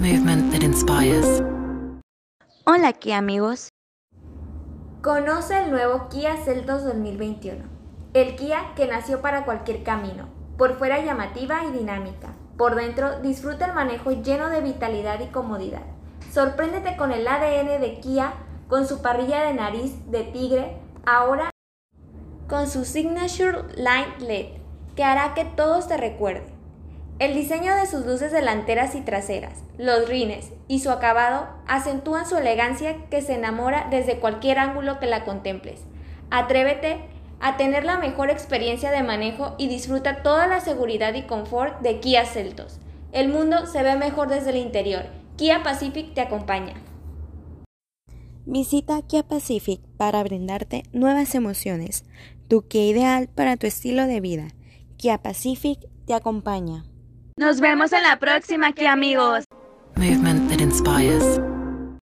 Movement that inspires. Hola aquí amigos. Conoce el nuevo Kia Celtos 2021. El Kia que nació para cualquier camino. Por fuera llamativa y dinámica. Por dentro disfruta el manejo lleno de vitalidad y comodidad. Sorpréndete con el ADN de Kia, con su parrilla de nariz de tigre, ahora con su Signature Light LED, que hará que todos te recuerden. El diseño de sus luces delanteras y traseras, los rines y su acabado acentúan su elegancia que se enamora desde cualquier ángulo que la contemples. Atrévete a tener la mejor experiencia de manejo y disfruta toda la seguridad y confort de Kia Celtos. El mundo se ve mejor desde el interior. Kia Pacific te acompaña. Visita Kia Pacific para brindarte nuevas emociones, tu Kia ideal para tu estilo de vida. Kia Pacific te acompaña. Nos vemos en la próxima, Kia amigos. Movement that inspires.